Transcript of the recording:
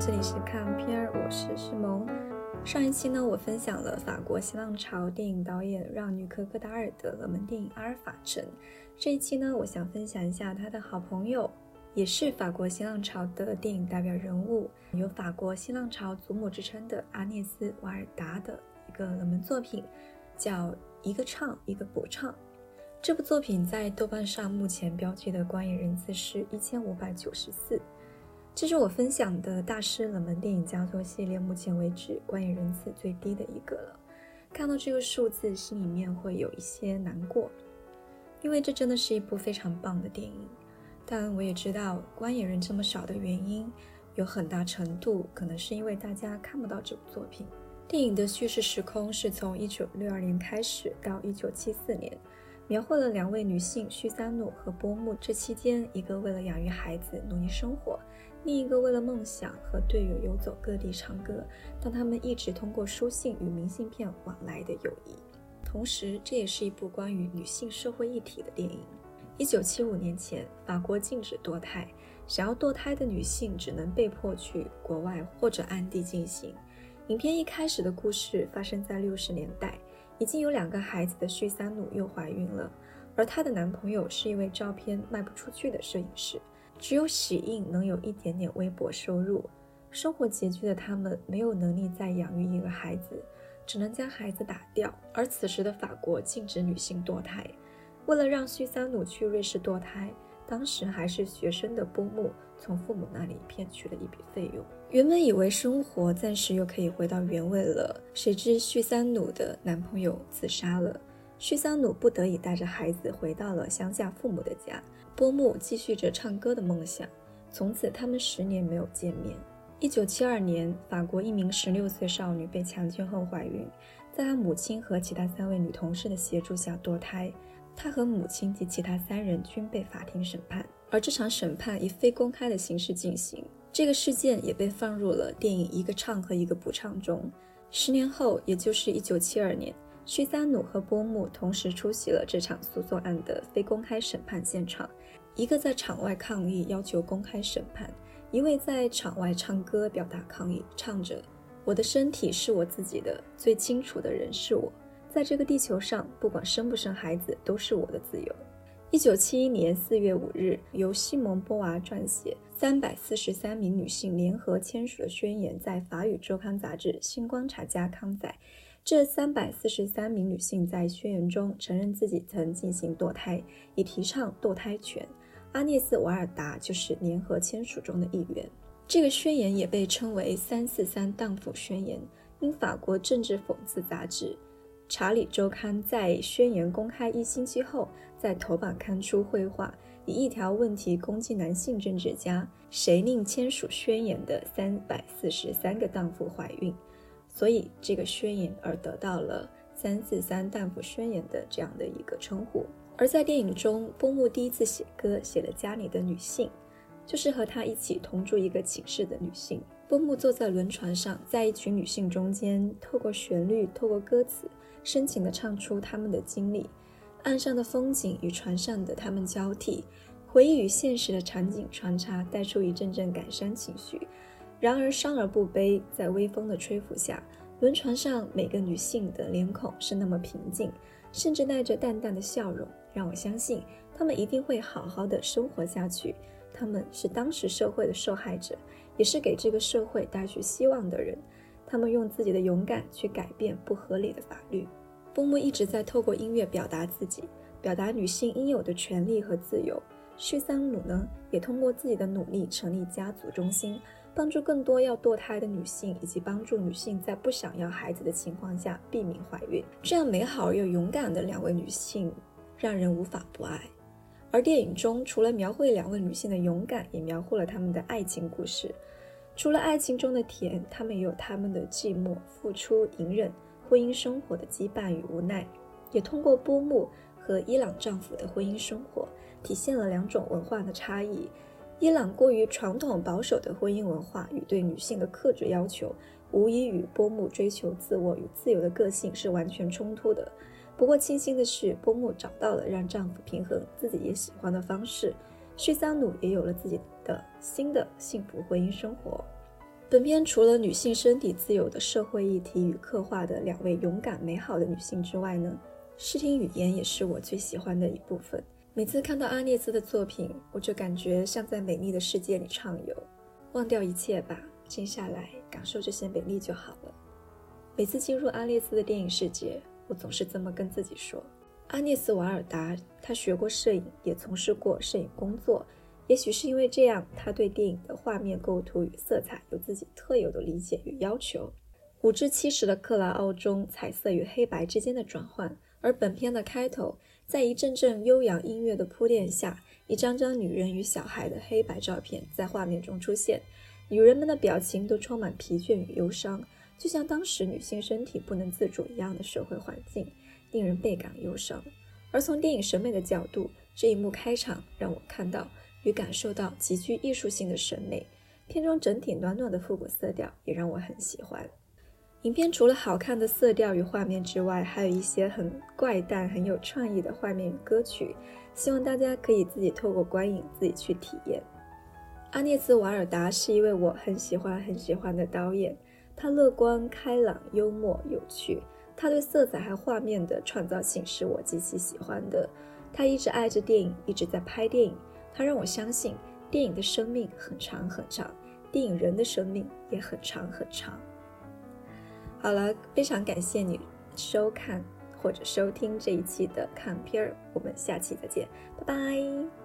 这里是看片儿，我是诗萌。上一期呢，我分享了法国新浪潮电影导演让·吕克·戈达尔的冷门电影《阿尔法城》。这一期呢，我想分享一下他的好朋友，也是法国新浪潮的电影代表人物，有法国新浪潮祖母之称的阿涅斯·瓦尔达的一个冷门作品，叫《一个唱一个不唱》。这部作品在豆瓣上目前标记的观影人次是一千五百九十四。这是我分享的大师冷门电影佳作系列目前为止观影人次最低的一个了。看到这个数字，心里面会有一些难过，因为这真的是一部非常棒的电影。但我也知道观影人这么少的原因，有很大程度可能是因为大家看不到这部作品。电影的叙事时空是从一九六二年开始到一九七四年，描绘了两位女性叙三努和波木这期间，一个为了养育孩子努力生活。另一个为了梦想和队友游走各地唱歌，但他们一直通过书信与明信片往来的友谊。同时，这也是一部关于女性社会议题的电影。一九七五年前，法国禁止堕胎，想要堕胎的女性只能被迫去国外或者暗地进行。影片一开始的故事发生在六十年代，已经有两个孩子的徐三努又怀孕了，而她的男朋友是一位照片卖不出去的摄影师。只有喜印能有一点点微薄收入，生活拮据的他们没有能力再养育一个孩子，只能将孩子打掉。而此时的法国禁止女性堕胎，为了让徐三努去瑞士堕胎，当时还是学生的波木从父母那里骗取了一笔费用。原本以为生活暂时又可以回到原位了，谁知徐三努的男朋友自杀了，徐三努不得已带着孩子回到了乡下父母的家。波木继续着唱歌的梦想，从此他们十年没有见面。一九七二年，法国一名十六岁少女被强奸后怀孕，在她母亲和其他三位女同事的协助下堕胎。她和母亲及其他三人均被法庭审判，而这场审判以非公开的形式进行。这个事件也被放入了电影《一个唱和一个不唱》中。十年后，也就是一九七二年。徐三努和波木同时出席了这场诉讼案的非公开审判现场，一个在场外抗议要求公开审判，一位在场外唱歌表达抗议，唱着“我的身体是我自己的，最清楚的人是我，在这个地球上，不管生不生孩子都是我的自由。”一九七一年四月五日，由西蒙波娃撰写，三百四十三名女性联合签署的宣言在法语周刊杂志《新观察家》刊载。这三百四十三名女性在宣言中承认自己曾进行堕胎，以提倡堕胎权。阿涅斯·瓦尔达就是联合签署中的一员。这个宣言也被称为“三四三荡妇宣言”。因法国政治讽刺杂志《查理周刊》在宣言公开一星期后，在头版刊出绘画，以一条问题攻击男性政治家：谁令签署宣言的三百四十三个荡妇怀孕？所以这个宣言而得到了“三四三淡府宣言”的这样的一个称呼。而在电影中，波木第一次写歌写了家里的女性，就是和他一起同住一个寝室的女性。波木坐在轮船上，在一群女性中间，透过旋律，透过歌词，深情地唱出他们的经历。岸上的风景与船上的他们交替，回忆与现实的场景穿插，带出一阵阵感伤情绪。然而，伤而不悲，在微风的吹拂下，轮船上每个女性的脸孔是那么平静，甚至带着淡淡的笑容，让我相信她们一定会好好的生活下去。她们是当时社会的受害者，也是给这个社会带去希望的人。他们用自己的勇敢去改变不合理的法律。波木一直在透过音乐表达自己，表达女性应有的权利和自由。叙桑努呢，也通过自己的努力成立家族中心。帮助更多要堕胎的女性，以及帮助女性在不想要孩子的情况下避免怀孕。这样美好而又勇敢的两位女性，让人无法不爱。而电影中除了描绘两位女性的勇敢，也描绘了她们的爱情故事。除了爱情中的甜，她们也有她们的寂寞、付出、隐忍、婚姻生活的羁绊与无奈。也通过波木和伊朗丈夫的婚姻生活，体现了两种文化的差异。伊朗过于传统保守的婚姻文化与对女性的克制要求，无疑与波木追求自我与自由的个性是完全冲突的。不过庆幸的是，波木找到了让丈夫平衡自己也喜欢的方式，叙桑努也有了自己的新的幸福婚姻生活。本片除了女性身体自由的社会议题与刻画的两位勇敢美好的女性之外呢，视听语言也是我最喜欢的一部分。每次看到阿涅兹的作品，我就感觉像在美丽的世界里畅游，忘掉一切吧，静下来感受这些美丽就好了。每次进入阿涅斯的电影世界，我总是这么跟自己说。阿涅斯·瓦尔达，他学过摄影，也从事过摄影工作。也许是因为这样，他对电影的画面构图与色彩有自己特有的理解与要求。五至七十的克拉奥中，彩色与黑白之间的转换，而本片的开头，在一阵阵悠扬音乐的铺垫下，一张张女人与小孩的黑白照片在画面中出现，女人们的表情都充满疲倦与忧伤，就像当时女性身体不能自主一样的社会环境。令人倍感忧伤，而从电影审美的角度，这一幕开场让我看到与感受到极具艺术性的审美。片中整体暖暖的复古色调也让我很喜欢。影片除了好看的色调与画面之外，还有一些很怪诞、很有创意的画面与歌曲，希望大家可以自己透过观影自己去体验。阿涅兹·瓦尔达是一位我很喜欢、很喜欢的导演，他乐观、开朗、幽默、有趣。他对色彩和画面的创造性是我极其喜欢的。他一直爱着电影，一直在拍电影。他让我相信，电影的生命很长很长，电影人的生命也很长很长。好了，非常感谢你收看或者收听这一期的看片儿，我们下期再见，拜拜。